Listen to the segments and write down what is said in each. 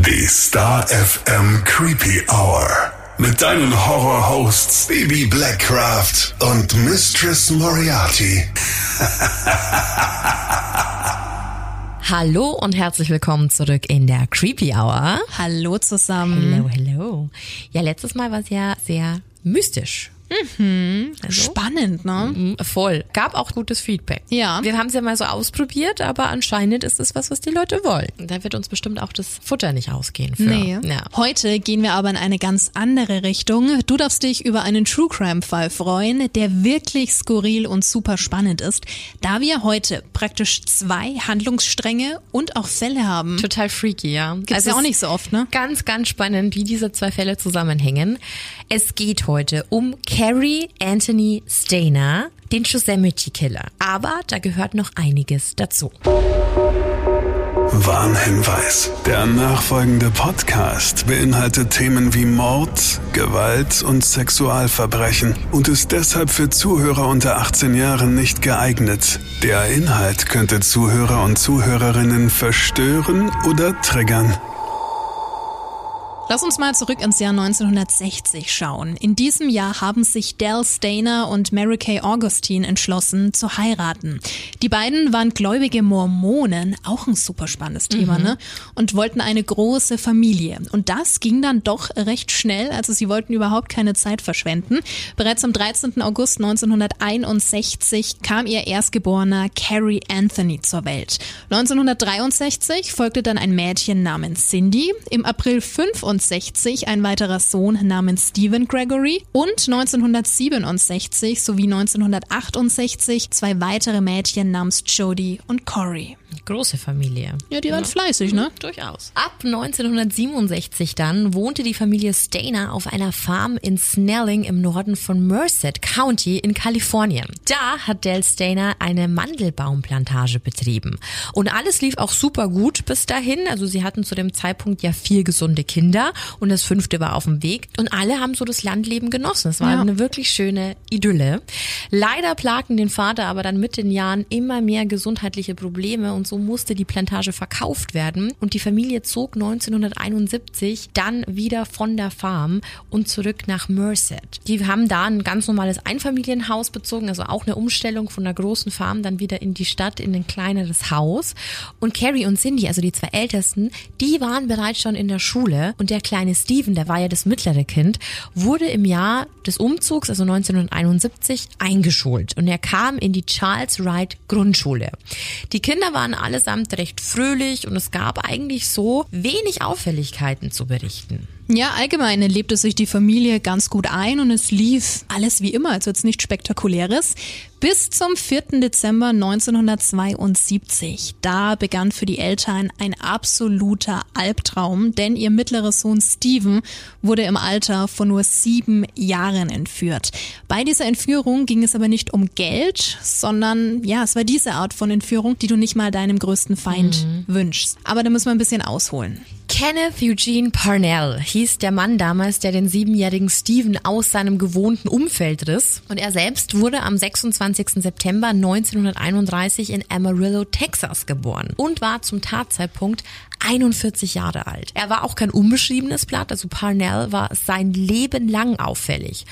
Die Star FM Creepy Hour. Mit deinen Horror-Hosts Baby Blackcraft und Mistress Moriarty. Hallo und herzlich willkommen zurück in der Creepy Hour. Hallo zusammen. Hello, hello. Ja, letztes Mal war es ja sehr mystisch. Also, Spannend, ne? mm, voll. Gab auch gutes Feedback. Ja. Wir haben es ja mal so ausprobiert, aber anscheinend ist es was, was die Leute wollen. Da wird uns bestimmt auch das Futter nicht ausgehen für. Nee. Ja. Heute gehen wir aber in eine ganz andere Richtung. Du darfst dich über einen True Crime Fall freuen, der wirklich skurril und super spannend ist, da wir heute praktisch zwei Handlungsstränge und auch Fälle haben. Total freaky, ja. Gibt's ja es auch nicht so oft, ne? Ganz, ganz spannend, wie diese zwei Fälle zusammenhängen. Es geht heute um Carrie Anthony Stainer, den Yosemite Killer. Aber da gehört noch einiges dazu. Warnhinweis. Der nachfolgende Podcast beinhaltet Themen wie Mord, Gewalt und Sexualverbrechen und ist deshalb für Zuhörer unter 18 Jahren nicht geeignet. Der Inhalt könnte Zuhörer und Zuhörerinnen verstören oder triggern. Lass uns mal zurück ins Jahr 1960 schauen. In diesem Jahr haben sich Dell Stainer und Mary Kay Augustine entschlossen zu heiraten. Die beiden waren gläubige Mormonen, auch ein super spannendes Thema, ne? Und wollten eine große Familie. Und das ging dann doch recht schnell, also sie wollten überhaupt keine Zeit verschwenden. Bereits am 13. August 1961 kam ihr Erstgeborener Carrie Anthony zur Welt. 1963 folgte dann ein Mädchen namens Cindy. Im April 65 ein weiterer Sohn namens Stephen Gregory und 1967 sowie 1968 zwei weitere Mädchen namens Jodie und Corey. Große Familie. Ja, die waren fleißig, ne? Durchaus. Ab 1967 dann wohnte die Familie Stainer auf einer Farm in Snelling im Norden von Merced County in Kalifornien. Da hat Dell Stainer eine Mandelbaumplantage betrieben. Und alles lief auch super gut bis dahin. Also sie hatten zu dem Zeitpunkt ja vier gesunde Kinder und das fünfte war auf dem Weg. Und alle haben so das Landleben genossen. Es war Ja. eine wirklich schöne Idylle. Leider plagten den Vater aber dann mit den Jahren immer mehr gesundheitliche Probleme und so musste die Plantage verkauft werden und die Familie zog 1971 dann wieder von der Farm und zurück nach Merced. Die haben da ein ganz normales Einfamilienhaus bezogen, also auch eine Umstellung von der großen Farm dann wieder in die Stadt, in ein kleineres Haus. Und Carrie und Cindy, also die zwei Ältesten, die waren bereits schon in der Schule und der kleine Steven, der war ja das mittlere Kind, wurde im Jahr des Umzugs, also 1971, eingeschult und er kam in die Charles Wright Grundschule. Die Kinder waren allesamt recht fröhlich und es gab eigentlich so wenig Auffälligkeiten zu berichten. Ja, allgemein lebte sich die Familie ganz gut ein und es lief alles wie immer, also jetzt nichts Spektakuläres. Bis zum 4. Dezember 1972. Da begann für die Eltern ein absoluter Albtraum, denn ihr mittlerer Sohn Steven wurde im Alter von nur sieben Jahren entführt. Bei dieser Entführung ging es aber nicht um Geld, sondern ja, es war diese Art von Entführung, die du nicht mal deinem größten Feind wünschst. Aber da müssen wir ein bisschen ausholen. Kenneth Eugene Parnell hieß der Mann damals, der den siebenjährigen Steven aus seinem gewohnten Umfeld riss. Und er selbst wurde am 26. September 1931 in Amarillo, Texas geboren und war zum Tatzeitpunkt 41 Jahre alt. Er war auch kein unbeschriebenes Blatt, also Parnell war sein Leben lang auffällig.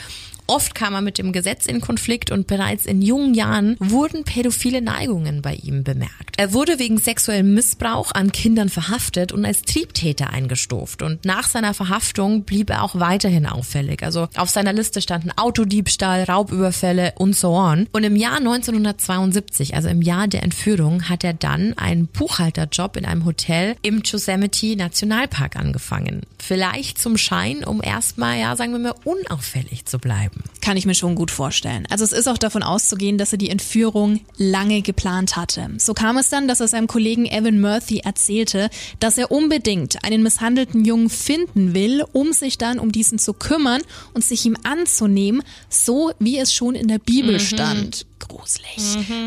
Oft kam er mit dem Gesetz in Konflikt und bereits in jungen Jahren wurden pädophile Neigungen bei ihm bemerkt. Er wurde wegen sexuellem Missbrauch an Kindern verhaftet und als Triebtäter eingestuft. Und nach seiner Verhaftung blieb er auch weiterhin auffällig. Also auf seiner Liste standen Autodiebstahl, Raubüberfälle und so on. Und im Jahr 1972, also im Jahr der Entführung, hat er dann einen Buchhalterjob in einem Hotel im Yosemite Nationalpark angefangen. Vielleicht zum Schein, um erstmal, ja, sagen wir mal, unauffällig zu bleiben. Kann ich mir schon gut vorstellen. Also es ist auch davon auszugehen, dass er die Entführung lange geplant hatte. So kam es dann, dass er seinem Kollegen Evan Murphy erzählte, dass er unbedingt einen misshandelten Jungen finden will, um sich dann um diesen zu kümmern und sich ihm anzunehmen, so wie es schon in der Bibel stand. Gruselig.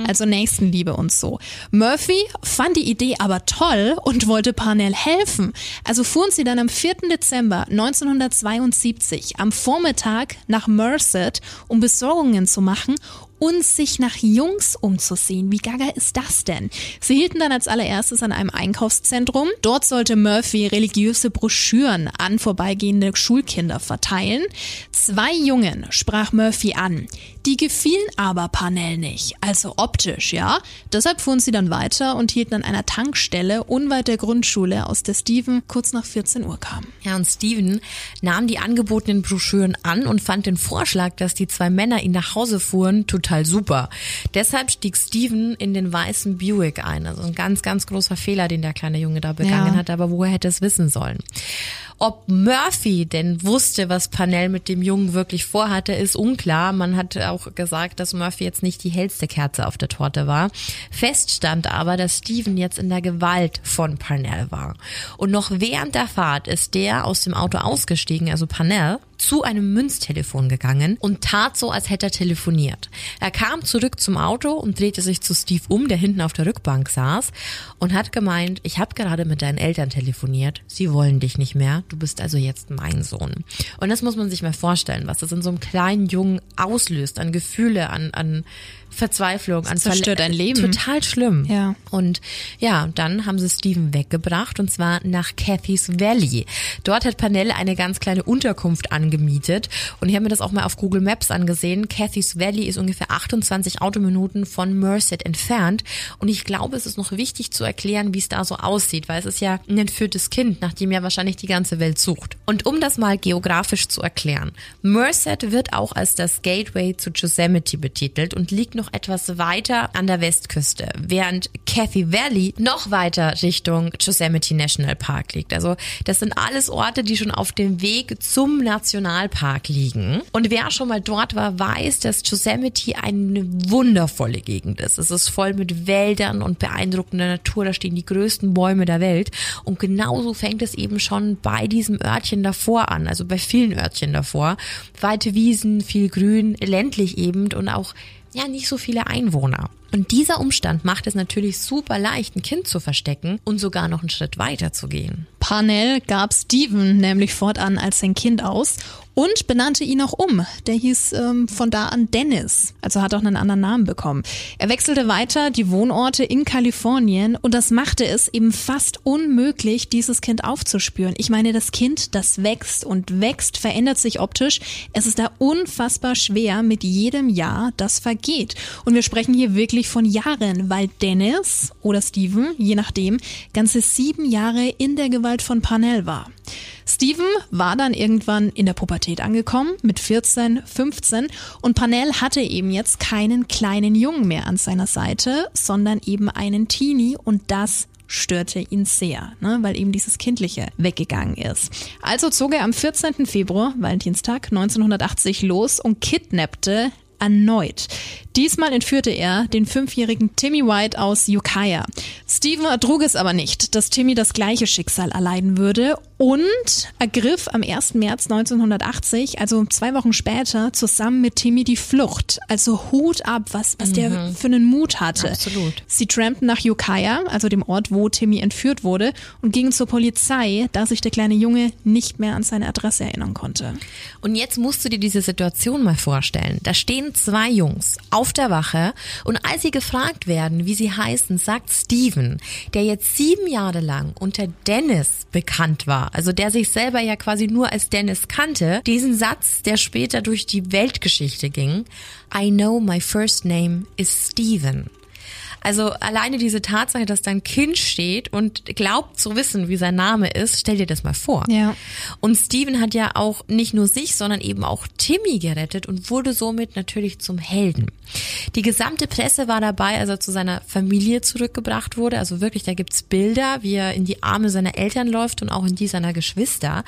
Also Nächstenliebe und so. Murphy fand die Idee aber toll und wollte Parnell helfen. Also fuhren sie dann am 4. Dezember 1972 am Vormittag nach Merced, um Besorgungen zu machen und sich nach Jungs umzusehen. Wie gaga ist das denn? Sie hielten dann als allererstes an einem Einkaufszentrum. Dort sollte Murphy religiöse Broschüren an vorbeigehende Schulkinder verteilen. Zwei Jungen sprach Murphy an. Die gefielen aber Parnell nicht, also optisch, ja. Deshalb fuhren sie dann weiter und hielten an einer Tankstelle unweit der Grundschule, aus der Steven kurz nach 14 Uhr kam. Ja, und Steven nahm die angebotenen Broschüren an und fand den Vorschlag, dass die zwei Männer ihn nach Hause fuhren, total super. Deshalb stieg Steven in den weißen Buick ein. Also ein ganz, ganz großer Fehler, den der kleine Junge da begangen ja. hat, aber woher hätte es wissen sollen? Ob Murphy denn wusste, was Panel mit dem Jungen wirklich vorhatte, ist unklar. Man hat auch gesagt, dass Murphy jetzt nicht die hellste Kerze auf der Torte war. Fest stand aber, dass Steven jetzt in der Gewalt von Parnell war. Und noch während der Fahrt ist der aus dem Auto ausgestiegen, also Parnell, zu einem Münztelefon gegangen und tat so, als hätte er telefoniert. Er kam zurück zum Auto und drehte sich zu Steve um, der hinten auf der Rückbank saß und hat gemeint, ich habe gerade mit deinen Eltern telefoniert, sie wollen dich nicht mehr, du bist also jetzt mein Sohn. Und das muss man sich mal vorstellen, was das in so einem kleinen Jungen auslöst, an Gefühle, an, an Verzweiflung, das an zerstört ein Leben. Total schlimm. Ja. Und ja, dann haben sie Steven weggebracht und zwar nach Cathy's Valley. Dort hat Panelle eine ganz kleine Unterkunft angemietet und ich habe mir das auch mal auf Google Maps angesehen. Cathy's Valley ist ungefähr 28 Autominuten von Merced entfernt und ich glaube, es ist noch wichtig zu erklären, wie es da so aussieht, weil es ist ja ein entführtes Kind, nach dem ja wahrscheinlich die ganze Welt sucht. Und um das mal geografisch zu erklären, Merced wird auch als das Gateway zu Yosemite betitelt und liegt noch etwas weiter an der Westküste, während Cathy Valley noch weiter Richtung Yosemite National Park liegt. Also das sind alles Orte, die schon auf dem Weg zum Nationalpark liegen. Und wer schon mal dort war, weiß, dass Yosemite eine wundervolle Gegend ist. Es ist voll mit Wäldern und beeindruckender Natur. Da stehen die größten Bäume der Welt. Und genauso fängt es eben schon bei diesem Örtchen davor an, also bei vielen Örtchen davor. Weite Wiesen, viel Grün, ländlich eben und auch ja nicht so viele Einwohner. Und dieser Umstand macht es natürlich super leicht, ein Kind zu verstecken und sogar noch einen Schritt weiter zu gehen. Parnell gab Steven nämlich fortan als sein Kind aus und benannte ihn auch um. Der hieß ähm, von da an Dennis, also hat auch einen anderen Namen bekommen. Er wechselte weiter die Wohnorte in Kalifornien und das machte es eben fast unmöglich, dieses Kind aufzuspüren. Ich meine, das Kind, das wächst und wächst, verändert sich optisch. Es ist da unfassbar schwer mit jedem Jahr, das vergeht. Und wir sprechen hier wirklich von Jahren, weil Dennis oder Steven, je nachdem, ganze sieben Jahre in der Gewalt von Parnell war. Steven war dann irgendwann in der Pubertät angekommen, mit 14, 15 und Panel hatte eben jetzt keinen kleinen Jungen mehr an seiner Seite, sondern eben einen Teenie und das störte ihn sehr, ne, weil eben dieses Kindliche weggegangen ist. Also zog er am 14. Februar, Valentinstag 1980, los und kidnappte erneut. Diesmal entführte er den fünfjährigen Timmy White aus Ukiah. Steven ertrug es aber nicht, dass Timmy das gleiche Schicksal erleiden würde und ergriff am 1. März 1980, also zwei Wochen später, zusammen mit Timmy die Flucht. Also Hut ab, was, was mhm. der für einen Mut hatte. Absolut. Sie trampten nach Ukiah, also dem Ort, wo Timmy entführt wurde, und gingen zur Polizei, da sich der kleine Junge nicht mehr an seine Adresse erinnern konnte. Und jetzt musst du dir diese Situation mal vorstellen. Da stehen zwei Jungs auf der Wache. Und als sie gefragt werden, wie sie heißen, sagt Steven, der jetzt sieben Jahre lang unter Dennis bekannt war, also der sich selber ja quasi nur als Dennis kannte, diesen Satz, der später durch die Weltgeschichte ging, I know my first name is Steven. Also alleine diese Tatsache, dass dein Kind steht und glaubt zu wissen, wie sein Name ist, stell dir das mal vor. Ja. Und Steven hat ja auch nicht nur sich, sondern eben auch Timmy gerettet und wurde somit natürlich zum Helden. Die gesamte Presse war dabei, als er zu seiner Familie zurückgebracht wurde. Also wirklich, da gibt's Bilder, wie er in die Arme seiner Eltern läuft und auch in die seiner Geschwister.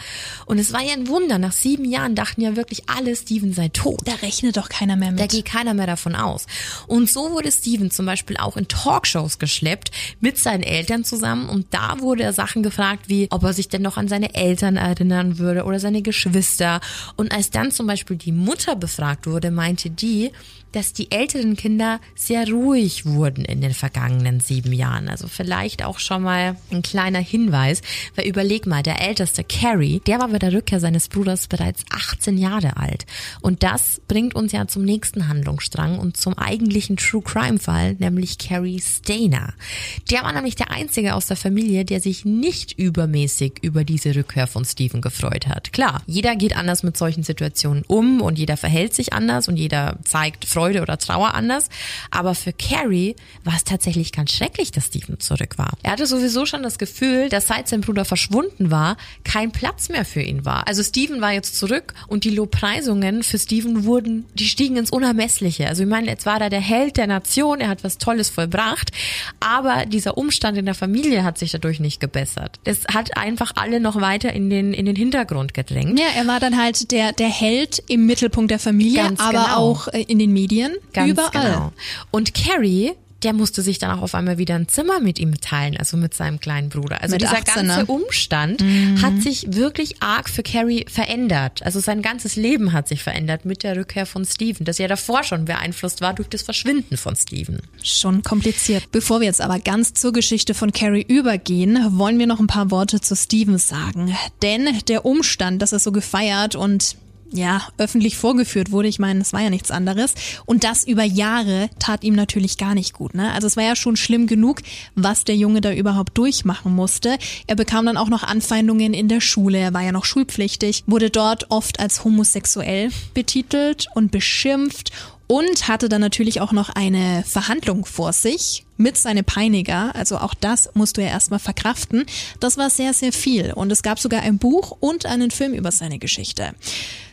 Und es war ja ein Wunder. Nach sieben Jahren dachten ja wirklich alle, Steven sei tot. Da rechnet doch keiner mehr mit. Da geht keiner mehr davon aus. Und so wurde Steven zum Beispiel auch in Talkshows geschleppt mit seinen Eltern zusammen und da wurde er Sachen gefragt wie, ob er sich denn noch an seine Eltern erinnern würde oder seine Geschwister. Und als dann zum Beispiel die Mutter befragt wurde, meinte die, dass die älteren Kinder sehr ruhig wurden in den vergangenen sieben Jahren. Also vielleicht auch schon mal ein kleiner Hinweis, weil überleg mal, der älteste Carrie, der war bei der Rückkehr seines Bruders bereits 18 Jahre alt. Und das bringt uns ja zum nächsten Handlungsstrang und zum eigentlichen True Crime Fall, nämlich Carrie Stainer. Der war nämlich der einzige aus der Familie, der sich nicht übermäßig über diese Rückkehr von Steven gefreut hat. Klar, jeder geht anders mit solchen Situationen um und jeder verhält sich anders und jeder zeigt Freude oder Trauer anders. Aber für Carrie war es tatsächlich ganz schrecklich, dass Steven zurück war. Er hatte sowieso schon das Gefühl, dass seit sein Bruder verschwunden war, kein Platz mehr für ihn war. Also Steven war jetzt zurück und die Lobpreisungen für Steven wurden, die stiegen ins Unermessliche. Also ich meine, jetzt war er der Held der Nation, er hat was Tolles vollbracht, aber dieser Umstand in der Familie hat sich dadurch nicht gebessert. Das hat einfach alle noch weiter in den, in den Hintergrund gedrängt. Ja, er war dann halt der, der Held im Mittelpunkt der Familie, Ganz aber genau. auch äh, in den Medien, Ganz überall. Genau. Und Carrie, der musste sich dann auch auf einmal wieder ein Zimmer mit ihm teilen, also mit seinem kleinen Bruder. Also Mit dieser 18, ganze ne? Umstand hat sich wirklich arg für Carrie verändert. Also sein ganzes Leben hat sich verändert mit der Rückkehr von Steven, das ja davor schon beeinflusst war durch das Verschwinden von Steven. Schon kompliziert. Bevor wir jetzt aber ganz zur Geschichte von Carrie übergehen, wollen wir noch ein paar Worte zu Steven sagen. Denn der Umstand, dass er so gefeiert und ja, öffentlich vorgeführt wurde. Ich meine, es war ja nichts anderes. Und das über Jahre tat ihm natürlich gar nicht gut. Ne? Also es war ja schon schlimm genug, was der Junge da überhaupt durchmachen musste. Er bekam dann auch noch Anfeindungen in der Schule. Er war ja noch schulpflichtig, wurde dort oft als homosexuell betitelt und beschimpft und hatte dann natürlich auch noch eine Verhandlung vor sich mit seinem Peiniger. Also auch das musst du ja erstmal verkraften. Das war sehr, sehr viel. Und es gab sogar ein Buch und einen Film über seine Geschichte.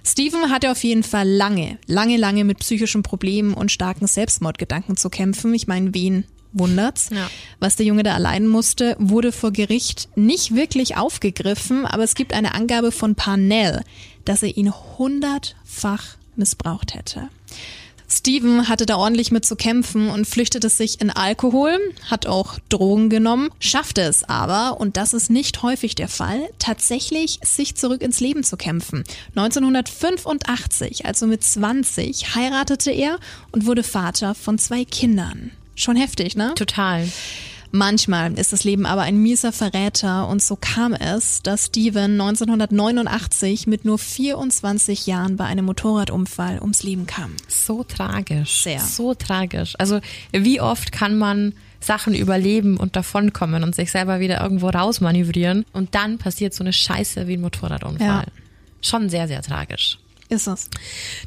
Steven hatte auf jeden Fall lange, lange, lange mit psychischen Problemen und starken Selbstmordgedanken zu kämpfen. Ich meine, wen wundert's. Ja. Was der Junge da erleiden musste, wurde vor Gericht nicht wirklich aufgegriffen, aber es gibt eine Angabe von Parnell, dass er ihn hundertfach missbraucht hätte. Steven hatte da ordentlich mit zu kämpfen und flüchtete sich in Alkohol, hat auch Drogen genommen, schaffte es aber, und das ist nicht häufig der Fall, tatsächlich sich zurück ins Leben zu kämpfen. 1985, also mit 20, heiratete er und wurde Vater von zwei Kindern. Schon heftig, ne? Total. Manchmal ist das Leben aber ein mieser Verräter und so kam es, dass Steven 1989 mit nur 24 Jahren bei einem Motorradunfall ums Leben kam. So tragisch. Sehr. So tragisch. Also wie oft kann man Sachen überleben und davonkommen und sich selber wieder irgendwo rausmanövrieren und dann passiert so eine Scheiße wie ein Motorradunfall. Ja. Schon sehr, sehr tragisch. Ist es.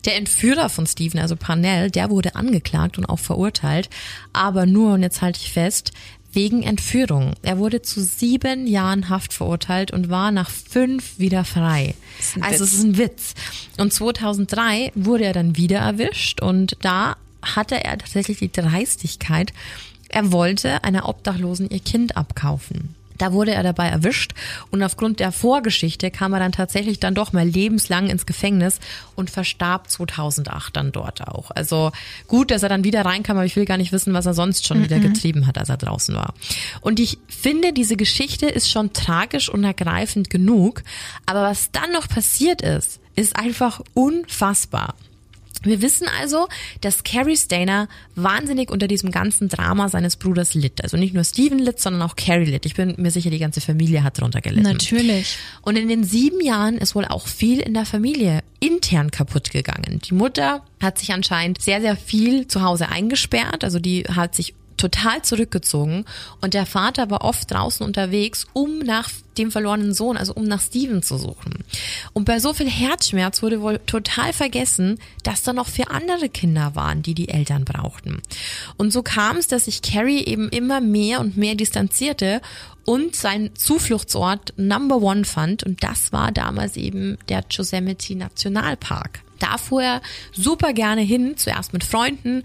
Der Entführer von Steven, also Parnell, der wurde angeklagt und auch verurteilt, aber nur, und jetzt halte ich fest, wegen Entführung. Er wurde zu sieben Jahren Haft verurteilt und war nach fünf wieder frei. Also Witz. es ist ein Witz. Und 2003 wurde er dann wieder erwischt und da hatte er tatsächlich die Dreistigkeit, er wollte einer Obdachlosen ihr Kind abkaufen. Da wurde er dabei erwischt und aufgrund der Vorgeschichte kam er dann tatsächlich dann doch mal lebenslang ins Gefängnis und verstarb 2008 dann dort auch. Also gut, dass er dann wieder reinkam, aber ich will gar nicht wissen, was er sonst schon wieder getrieben hat, als er draußen war. Und ich finde, diese Geschichte ist schon tragisch und ergreifend genug, aber was dann noch passiert ist, ist einfach unfassbar. Wir wissen also, dass Carrie Stainer wahnsinnig unter diesem ganzen Drama seines Bruders litt. Also nicht nur Steven litt, sondern auch Carrie litt. Ich bin mir sicher, die ganze Familie hat darunter gelitten. Natürlich. Und in den sieben Jahren ist wohl auch viel in der Familie intern kaputt gegangen. Die Mutter hat sich anscheinend sehr, sehr viel zu Hause eingesperrt. Also die hat sich total zurückgezogen und der Vater war oft draußen unterwegs, um nach dem verlorenen Sohn, also um nach Steven zu suchen. Und bei so viel Herzschmerz wurde wohl total vergessen, dass da noch vier andere Kinder waren, die die Eltern brauchten. Und so kam es, dass sich Carrie eben immer mehr und mehr distanzierte und sein Zufluchtsort Number One fand und das war damals eben der Yosemite Nationalpark. Da fuhr er super gerne hin, zuerst mit Freunden,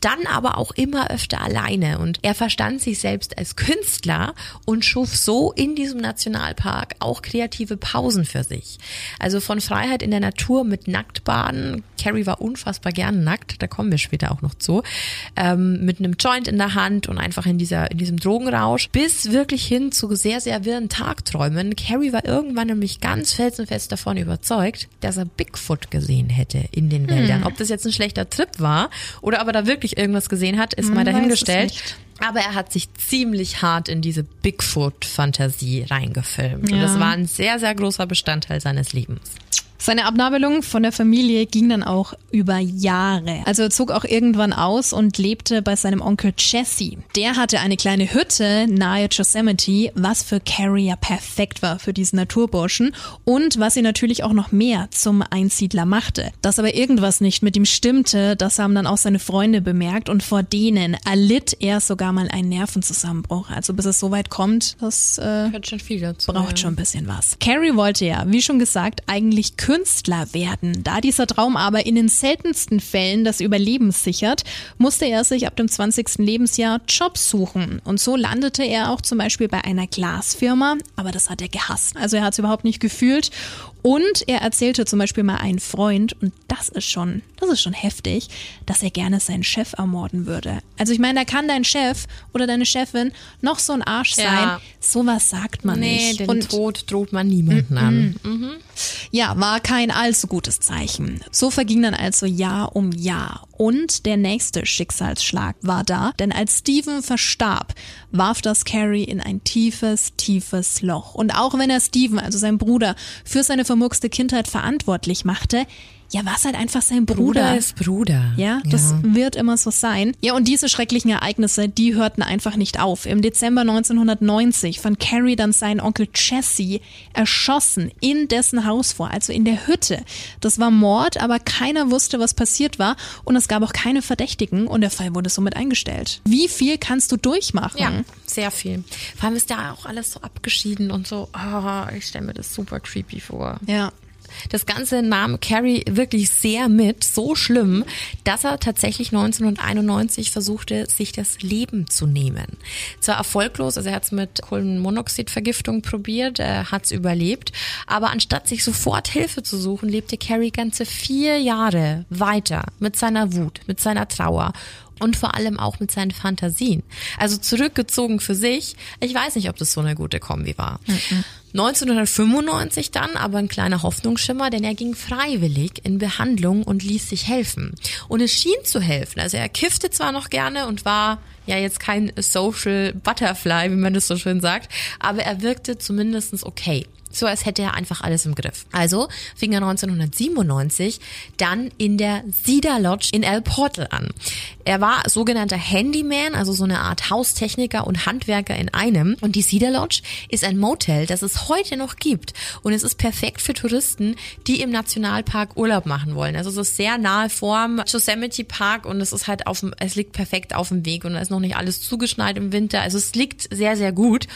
dann aber auch immer öfter alleine und er verstand sich selbst als Künstler und schuf so in diesem Nationalpark auch kreative Pausen für sich. Also von Freiheit in der Natur mit Nacktbaden. Carrie war unfassbar gern nackt, da kommen wir später auch noch zu. Ähm, mit einem Joint in der Hand und einfach in dieser in diesem Drogenrausch bis wirklich hin zu sehr sehr wirren Tagträumen. Carrie war irgendwann nämlich ganz felsenfest davon überzeugt, dass er Bigfoot gesehen hätte in den Wäldern. Hm. Ob das jetzt ein schlechter Trip war oder ob er da wirklich irgendwas gesehen hat, ist Man mal dahingestellt. Aber er hat sich ziemlich hart in diese Bigfoot-Fantasie reingefilmt. Ja. Und das war ein sehr, sehr großer Bestandteil seines Lebens. Seine Abnabelung von der Familie ging dann auch über Jahre. Also er zog auch irgendwann aus und lebte bei seinem Onkel Jesse. Der hatte eine kleine Hütte nahe Yosemite, was für Carrie ja perfekt war für diesen Naturburschen und was ihn natürlich auch noch mehr zum Einsiedler machte. Dass aber irgendwas nicht mit ihm stimmte, das haben dann auch seine Freunde bemerkt und vor denen erlitt er sogar mal einen Nervenzusammenbruch. Also bis es so weit kommt, das äh, schon dazu, braucht ja. schon ein bisschen was. Carrie wollte ja, wie schon gesagt, eigentlich Künstler werden. Da dieser Traum aber in den seltensten Fällen das Überleben sichert, musste er sich ab dem 20. Lebensjahr Jobs suchen. Und so landete er auch zum Beispiel bei einer Glasfirma, aber das hat er gehasst. Also er hat es überhaupt nicht gefühlt. Und er erzählte zum Beispiel mal einen Freund, und das ist schon, das ist schon heftig, dass er gerne seinen Chef ermorden würde. Also ich meine, da kann dein Chef oder deine Chefin noch so ein Arsch sein. Ja. Sowas sagt man nee, nicht. Nee, den und Tod droht man niemanden mm -mm. an. Mhm. Ja, war kein allzu gutes Zeichen. So verging dann also Jahr um Jahr. Und der nächste Schicksalsschlag war da, denn als Steven verstarb, warf das Carrie in ein tiefes, tiefes Loch. Und auch wenn er Steven, also sein Bruder, für seine vermurkste Kindheit verantwortlich machte, ja, war es halt einfach sein Bruder. Bruder ist Bruder. Ja, das ja. wird immer so sein. Ja, und diese schrecklichen Ereignisse, die hörten einfach nicht auf. Im Dezember 1990 fand Carrie dann seinen Onkel Jesse erschossen in dessen Haus vor, also in der Hütte. Das war Mord, aber keiner wusste, was passiert war und es gab auch keine Verdächtigen und der Fall wurde somit eingestellt. Wie viel kannst du durchmachen? Ja, sehr viel. Vor allem ist da auch alles so abgeschieden und so, oh, ich stelle mir das super creepy vor. Ja. Das Ganze nahm Carrie wirklich sehr mit, so schlimm, dass er tatsächlich 1991 versuchte, sich das Leben zu nehmen. Zwar erfolglos, also er hat es mit Kohlenmonoxidvergiftung probiert, er hat es überlebt, aber anstatt sich sofort Hilfe zu suchen, lebte Carrie ganze vier Jahre weiter mit seiner Wut, mit seiner Trauer und vor allem auch mit seinen Fantasien. Also zurückgezogen für sich. Ich weiß nicht, ob das so eine gute Kombi war. Mhm. 1995 dann aber ein kleiner Hoffnungsschimmer, denn er ging freiwillig in Behandlung und ließ sich helfen. Und es schien zu helfen. Also er kiffte zwar noch gerne und war ja jetzt kein Social Butterfly, wie man das so schön sagt, aber er wirkte zumindestens okay. So als hätte er einfach alles im Griff. Also fing er 1997 dann in der Cedar Lodge in El Portal an. Er war sogenannter Handyman, also so eine Art Haustechniker und Handwerker in einem. Und die Cedar Lodge ist ein Motel, das es heute noch gibt. Und es ist perfekt für Touristen, die im Nationalpark Urlaub machen wollen. Also es ist sehr nahe vorm Yosemite Park und es ist halt auf dem, es liegt perfekt auf dem Weg und da ist noch nicht alles zugeschneit im Winter. Also es liegt sehr, sehr gut.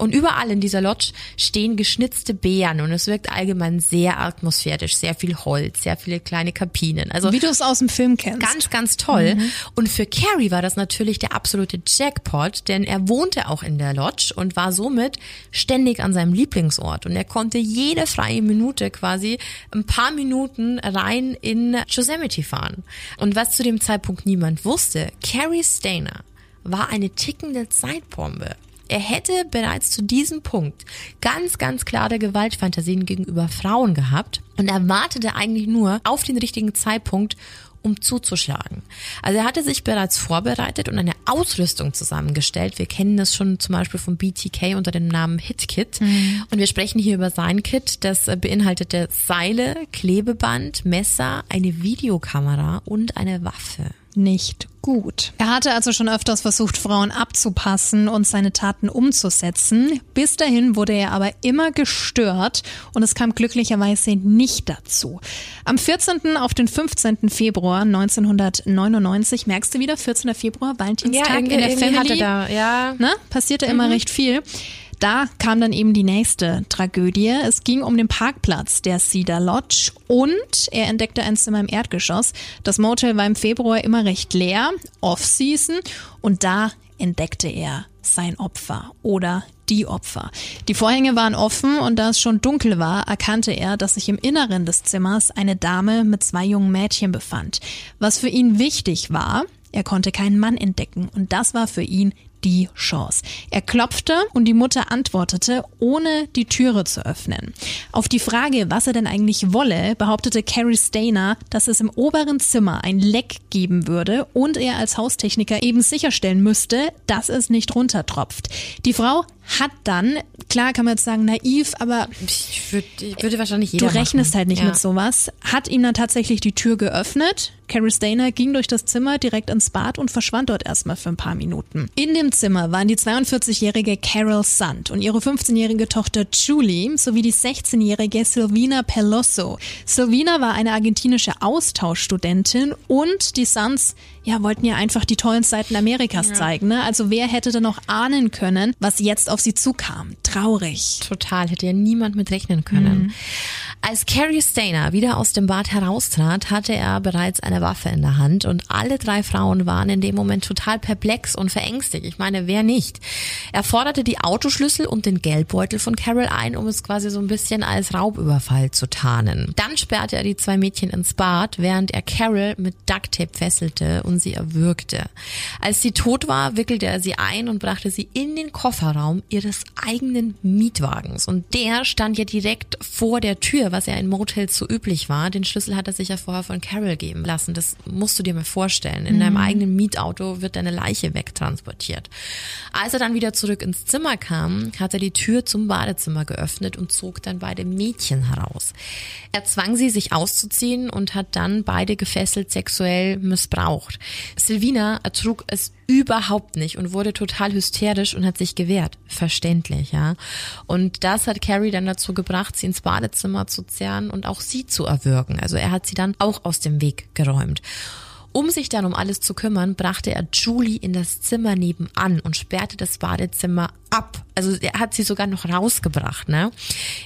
Und überall in dieser Lodge stehen geschnitzte Beeren und es wirkt allgemein sehr atmosphärisch, sehr viel Holz, sehr viele kleine Kabinen. Also wie du es aus dem Film kennst. Ganz, ganz toll. Mhm. Und für Carrie war das natürlich der absolute Jackpot, denn er wohnte auch in der Lodge und war somit ständig an seinem Lieblingsort und er konnte jede freie Minute quasi ein paar Minuten rein in Yosemite fahren. Und was zu dem Zeitpunkt niemand wusste, Carrie Stainer war eine tickende Zeitbombe. Er hätte bereits zu diesem Punkt ganz, ganz klare Gewaltfantasien gegenüber Frauen gehabt und er wartete eigentlich nur auf den richtigen Zeitpunkt, um zuzuschlagen. Also er hatte sich bereits vorbereitet und eine Ausrüstung zusammengestellt. Wir kennen das schon zum Beispiel vom BTK unter dem Namen HitKit. Mhm. Und wir sprechen hier über sein Kit. Das beinhaltete Seile, Klebeband, Messer, eine Videokamera und eine Waffe nicht gut. Er hatte also schon öfters versucht, Frauen abzupassen und seine Taten umzusetzen. Bis dahin wurde er aber immer gestört und es kam glücklicherweise nicht dazu. Am 14. auf den 15. Februar 1999, merkst du wieder, 14. Februar, Valentinstag ja, in der Family. Da, ja. Ne? Passierte mhm. immer recht viel. Da kam dann eben die nächste Tragödie. Es ging um den Parkplatz der Cedar Lodge und er entdeckte ein Zimmer im Erdgeschoss. Das Motel war im Februar immer recht leer, Off-Season, und da entdeckte er sein Opfer oder die Opfer. Die Vorhänge waren offen und da es schon dunkel war, erkannte er, dass sich im Inneren des Zimmers eine Dame mit zwei jungen Mädchen befand. Was für ihn wichtig war, er konnte keinen Mann entdecken und das war für ihn die Chance. Er klopfte und die Mutter antwortete, ohne die Türe zu öffnen. Auf die Frage, was er denn eigentlich wolle, behauptete Carrie Stainer, dass es im oberen Zimmer ein Leck geben würde und er als Haustechniker eben sicherstellen müsste, dass es nicht runtertropft. Die Frau hat dann, klar kann man jetzt sagen naiv, aber ich, würd, ich würde wahrscheinlich jeder Du rechnest machen. halt nicht ja. mit sowas. Hat ihm dann tatsächlich die Tür geöffnet. Carrie Stainer ging durch das Zimmer direkt ins Bad und verschwand dort erstmal für ein paar Minuten. In dem Zimmer waren die 42-jährige Carol Sand und ihre 15-jährige Tochter Julie sowie die 16-jährige Silvina Pelosso. Silvina war eine argentinische Austauschstudentin und die Suns ja, wollten ja einfach die tollen Seiten Amerikas ja. zeigen. Ne? Also wer hätte denn noch ahnen können, was jetzt auf sie zukam? Traurig. Total, hätte ja niemand mit rechnen können. Mhm. Als Carrie Stainer wieder aus dem Bad heraustrat, hatte er bereits eine Waffe in der Hand und alle drei Frauen waren in dem Moment total perplex und verängstigt. Ich meine, wer nicht? Er forderte die Autoschlüssel und den Geldbeutel von Carol ein, um es quasi so ein bisschen als Raubüberfall zu tarnen. Dann sperrte er die zwei Mädchen ins Bad, während er Carol mit Ducktape fesselte und sie erwürgte. Als sie tot war, wickelte er sie ein und brachte sie in den Kofferraum ihres eigenen Mietwagens. Und der stand ja direkt vor der Tür, was ja in Motels so üblich war. Den Schlüssel hat er sich ja vorher von Carol geben lassen. Das musst du dir mal vorstellen. In mhm. deinem eigenen Mietauto wird deine Leiche wegtransportiert. Als er dann wieder zurück ins Zimmer kam, hat er die Tür zum Badezimmer geöffnet und zog dann beide Mädchen heraus. Er zwang sie, sich auszuziehen und hat dann beide gefesselt sexuell missbraucht. Silvina ertrug es überhaupt nicht und wurde total hysterisch und hat sich gewehrt. Verständlich, ja. Und das hat Carrie dann dazu gebracht, sie ins Badezimmer zu zerren und auch sie zu erwürgen. Also er hat sie dann auch aus dem Weg geräumt. Um sich dann um alles zu kümmern, brachte er Julie in das Zimmer nebenan und sperrte das Badezimmer ab. Also er hat sie sogar noch rausgebracht, ne?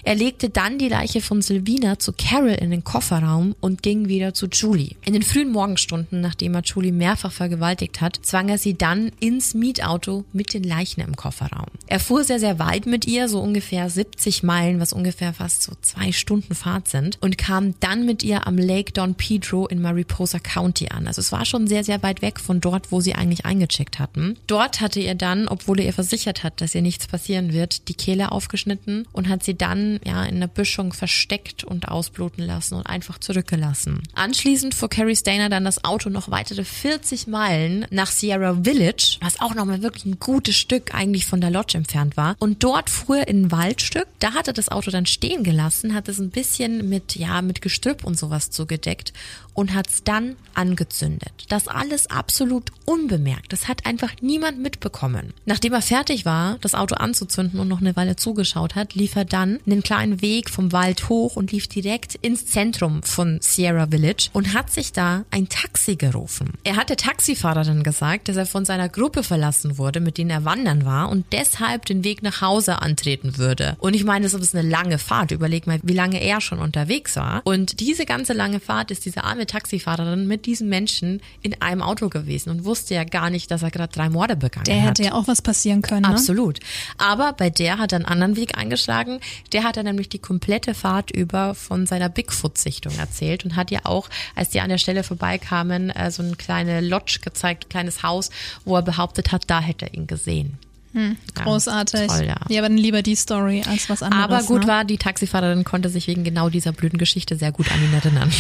Er legte dann die Leiche von Silvina zu Carol in den Kofferraum und ging wieder zu Julie. In den frühen Morgenstunden, nachdem er Julie mehrfach vergewaltigt hat, zwang er sie dann ins Mietauto mit den Leichen im Kofferraum. Er fuhr sehr, sehr weit mit ihr, so ungefähr 70 Meilen, was ungefähr fast so zwei Stunden Fahrt sind, und kam dann mit ihr am Lake Don Pedro in Mariposa County an. Also es war schon sehr, sehr weit weg von dort, wo sie eigentlich eingecheckt hatten. Dort hatte er dann, obwohl er ihr versichert hat, dass ihr nichts passieren wird, die Kehle aufgeschnitten und hat sie dann ja in der Büschung versteckt und ausbluten lassen und einfach zurückgelassen. Anschließend fuhr Carrie Stainer dann das Auto noch weitere 40 Meilen nach Sierra Village, was auch nochmal wirklich ein gutes Stück eigentlich von der Lodge entfernt war. Und dort fuhr er in ein Waldstück. Da hat er das Auto dann stehen gelassen, hat es ein bisschen mit, ja, mit Gestrüpp und sowas zugedeckt und hat es dann angezündet. Das alles absolut unbemerkt. Das hat einfach niemand mitbekommen. Nachdem er fertig war, das Auto anzuzünden und noch eine Weile zugeschaut hat, lief er dann einen kleinen Weg vom Wald hoch und lief direkt ins Zentrum von Sierra Village und hat sich da ein Taxi gerufen. Er hat der Taxifahrerin gesagt, dass er von seiner Gruppe verlassen wurde, mit denen er wandern war und deshalb den Weg nach Hause antreten würde. Und ich meine, das ist eine lange Fahrt. Überleg mal, wie lange er schon unterwegs war. Und diese ganze lange Fahrt ist diese arme Taxifahrerin mit diesem Menschen in einem Auto gewesen und wusste ja gar nicht, dass er gerade drei Morde begangen der hat. Der hätte ja auch was passieren können. Ne? Aber bei der hat er einen anderen Weg eingeschlagen. Der hat er nämlich die komplette Fahrt über von seiner Bigfoot-Sichtung erzählt und hat ja auch, als die an der Stelle vorbeikamen, äh, so eine kleine Lodge gezeigt, kleines Haus, wo er behauptet hat, da hätte er ihn gesehen. Hm, großartig. Ja, toll, ja. ja, aber dann lieber die Story als was anderes. Aber gut ne? war, die Taxifahrerin konnte sich wegen genau dieser blöden Geschichte sehr gut an ihn erinnern.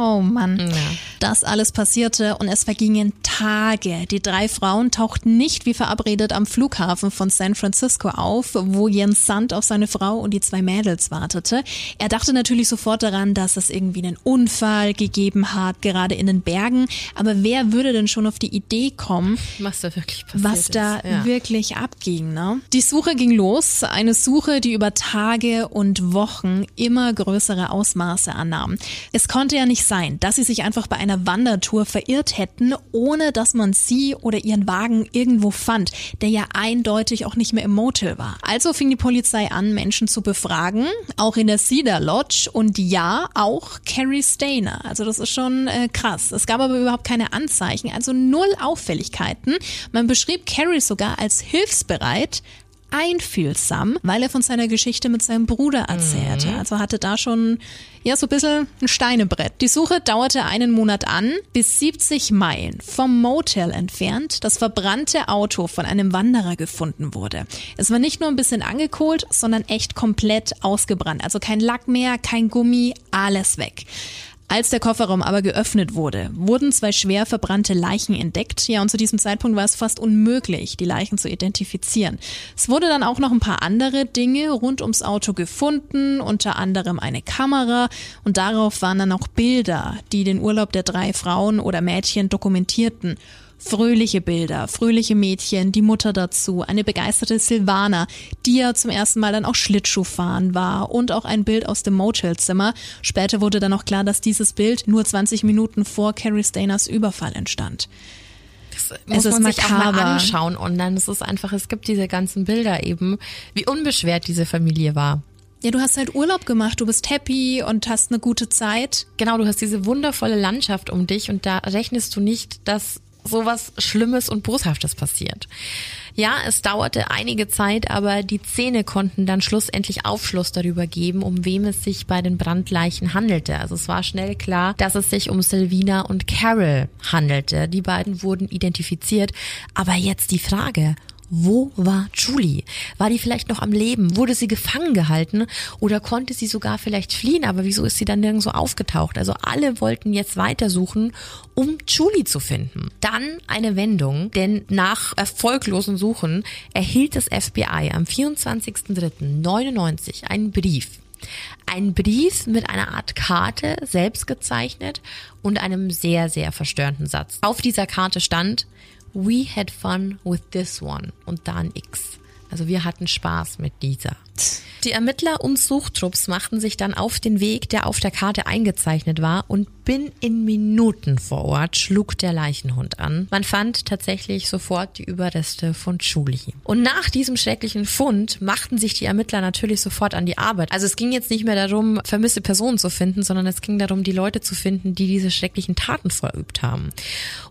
Oh Mann. Ja. Das alles passierte und es vergingen Tage. Die drei Frauen tauchten nicht wie verabredet am Flughafen von San Francisco auf, wo Jens Sand auf seine Frau und die zwei Mädels wartete. Er dachte natürlich sofort daran, dass es irgendwie einen Unfall gegeben hat, gerade in den Bergen. Aber wer würde denn schon auf die Idee kommen, was da wirklich passiert was da ja. wirklich abging? Ne? Die Suche ging los. Eine Suche, die über Tage und Wochen immer größere Ausmaße annahm. Es konnte ja nicht sein, dass sie sich einfach bei einer Wandertour verirrt hätten, ohne dass man sie oder ihren Wagen irgendwo fand, der ja eindeutig auch nicht mehr im Motel war. Also fing die Polizei an, Menschen zu befragen, auch in der Cedar Lodge und ja, auch Carrie Stainer. Also das ist schon äh, krass. Es gab aber überhaupt keine Anzeichen, also null Auffälligkeiten. Man beschrieb Carrie sogar als hilfsbereit, einfühlsam, weil er von seiner Geschichte mit seinem Bruder erzählte. Mhm. Also hatte da schon ja so ein bisschen ein Steinebrett. Die Suche dauerte einen Monat an, bis 70 Meilen vom Motel entfernt das verbrannte Auto von einem Wanderer gefunden wurde. Es war nicht nur ein bisschen angekohlt, sondern echt komplett ausgebrannt. Also kein Lack mehr, kein Gummi, alles weg. Als der Kofferraum aber geöffnet wurde, wurden zwei schwer verbrannte Leichen entdeckt. Ja, und zu diesem Zeitpunkt war es fast unmöglich, die Leichen zu identifizieren. Es wurde dann auch noch ein paar andere Dinge rund ums Auto gefunden, unter anderem eine Kamera und darauf waren dann auch Bilder, die den Urlaub der drei Frauen oder Mädchen dokumentierten. Fröhliche Bilder, fröhliche Mädchen, die Mutter dazu, eine begeisterte Silvana, die ja zum ersten Mal dann auch Schlittschuh fahren war und auch ein Bild aus dem Motelzimmer. Später wurde dann auch klar, dass dieses Bild nur 20 Minuten vor Carrie Stainers Überfall entstand. Das muss es man sich auch mal anschauen online. Es ist einfach, es gibt diese ganzen Bilder eben, wie unbeschwert diese Familie war. Ja, du hast halt Urlaub gemacht, du bist happy und hast eine gute Zeit. Genau, du hast diese wundervolle Landschaft um dich und da rechnest du nicht, dass sowas Schlimmes und Boshaftes passiert. Ja, es dauerte einige Zeit, aber die Zähne konnten dann schlussendlich Aufschluss darüber geben, um wem es sich bei den Brandleichen handelte. Also es war schnell klar, dass es sich um Silvina und Carol handelte. Die beiden wurden identifiziert. Aber jetzt die Frage, wo war Julie? War die vielleicht noch am Leben? Wurde sie gefangen gehalten? Oder konnte sie sogar vielleicht fliehen? Aber wieso ist sie dann nirgendwo aufgetaucht? Also alle wollten jetzt weitersuchen, um Julie zu finden. Dann eine Wendung, denn nach erfolglosen Suchen erhielt das FBI am 24.03.99 einen Brief. Ein Brief mit einer Art Karte, selbst gezeichnet und einem sehr, sehr verstörenden Satz. Auf dieser Karte stand, We had fun with this one und dann X. Also wir hatten Spaß mit dieser. Die Ermittler und Suchtrupps machten sich dann auf den Weg, der auf der Karte eingezeichnet war und bin in Minuten vor Ort schlug der Leichenhund an. Man fand tatsächlich sofort die Überreste von Julie. Und nach diesem schrecklichen Fund machten sich die Ermittler natürlich sofort an die Arbeit. Also es ging jetzt nicht mehr darum, vermisste Personen zu finden, sondern es ging darum, die Leute zu finden, die diese schrecklichen Taten verübt haben.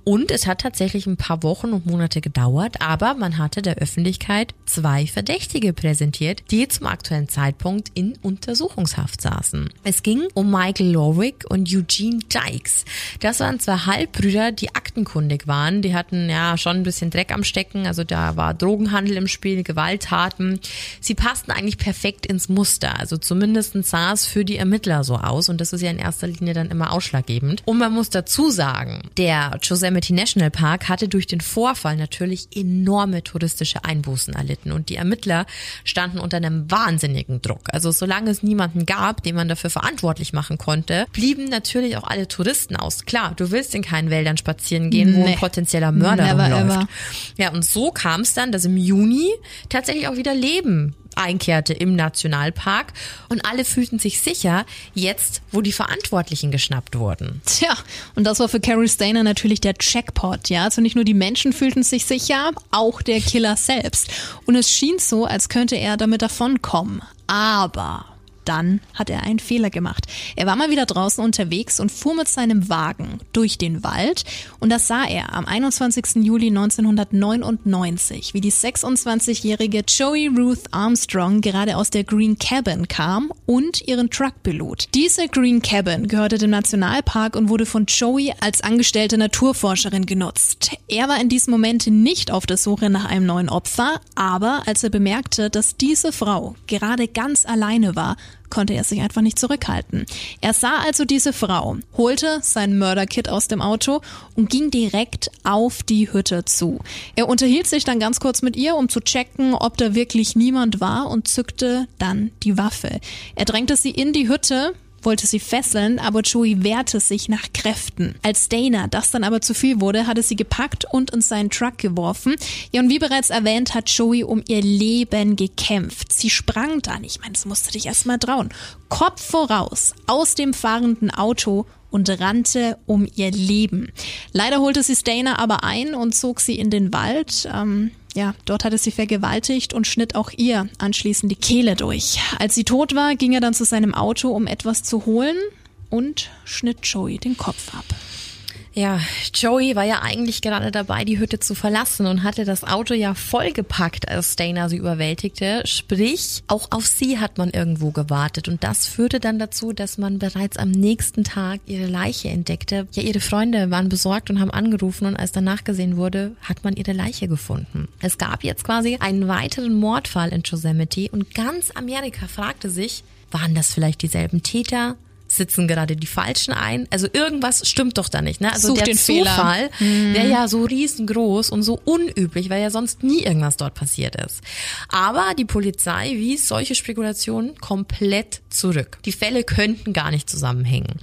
Und es hat tatsächlich ein paar Wochen und Monate gedauert, aber man hatte der Öffentlichkeit zwei Verdächtige präsentiert, die zum aktuellen Zeitpunkt in Untersuchungshaft saßen. Es ging um Michael Lorwick und Eugene Dykes. Das waren zwei Halbbrüder, die aktenkundig waren. Die hatten ja schon ein bisschen Dreck am Stecken. Also da war Drogenhandel im Spiel, Gewalttaten. Sie passten eigentlich perfekt ins Muster. Also zumindest sah es für die Ermittler so aus. Und das ist ja in erster Linie dann immer ausschlaggebend. Und man muss dazu sagen, der Yosemite National Park hatte durch den Vorfall natürlich enorme touristische Einbußen erlitten. Und die Ermittler standen unter einem wahnsinnigen Druck. Also solange es niemanden gab, den man dafür verantwortlich machen konnte, blieben natürlich auch alle Touristen aus. Klar, du willst in keinen Wäldern spazieren gehen, nee. wo ein potenzieller Mörder Never rumläuft. Ever. Ja, und so kam es dann, dass im Juni tatsächlich auch wieder Leben einkehrte im Nationalpark und alle fühlten sich sicher, jetzt, wo die Verantwortlichen geschnappt wurden. Tja, und das war für Carrie Stainer natürlich der Checkpot, ja. Also nicht nur die Menschen fühlten sich sicher, auch der Killer selbst. Und es schien so, als könnte er damit davonkommen. Aber dann hat er einen Fehler gemacht. Er war mal wieder draußen unterwegs und fuhr mit seinem Wagen durch den Wald und das sah er am 21. Juli 1999, wie die 26-jährige Joey Ruth Armstrong gerade aus der Green Cabin kam und ihren Truck belud. Diese Green Cabin gehörte dem Nationalpark und wurde von Joey als angestellte Naturforscherin genutzt. Er war in diesem Moment nicht auf der Suche nach einem neuen Opfer, aber als er bemerkte, dass diese Frau gerade ganz alleine war, konnte er sich einfach nicht zurückhalten. Er sah also diese Frau, holte sein Mörderkit aus dem Auto und ging direkt auf die Hütte zu. Er unterhielt sich dann ganz kurz mit ihr, um zu checken, ob da wirklich niemand war und zückte dann die Waffe. Er drängte sie in die Hütte, wollte sie fesseln, aber Joey wehrte sich nach Kräften. Als Dana das dann aber zu viel wurde, hatte sie gepackt und in seinen Truck geworfen. Ja, und wie bereits erwähnt, hat Joey um ihr Leben gekämpft. Sie sprang dann, ich meine, das musste dich erst mal trauen, Kopf voraus aus dem fahrenden Auto und rannte um ihr Leben. Leider holte sie Stainer aber ein und zog sie in den Wald. Ähm, ja, dort hatte sie vergewaltigt und schnitt auch ihr anschließend die Kehle durch. Als sie tot war, ging er dann zu seinem Auto, um etwas zu holen und schnitt Joey den Kopf ab. Ja, Joey war ja eigentlich gerade dabei, die Hütte zu verlassen und hatte das Auto ja vollgepackt, als Stainer sie überwältigte. Sprich, auch auf sie hat man irgendwo gewartet und das führte dann dazu, dass man bereits am nächsten Tag ihre Leiche entdeckte. Ja, ihre Freunde waren besorgt und haben angerufen und als danach gesehen wurde, hat man ihre Leiche gefunden. Es gab jetzt quasi einen weiteren Mordfall in Yosemite und ganz Amerika fragte sich, waren das vielleicht dieselben Täter? Sitzen gerade die Falschen ein. Also irgendwas stimmt doch da nicht. Ne? Also Such der den Zufall Fehler. wäre ja so riesengroß und so unüblich, weil ja sonst nie irgendwas dort passiert ist. Aber die Polizei wies solche Spekulationen komplett zurück. Die Fälle könnten gar nicht zusammenhängen.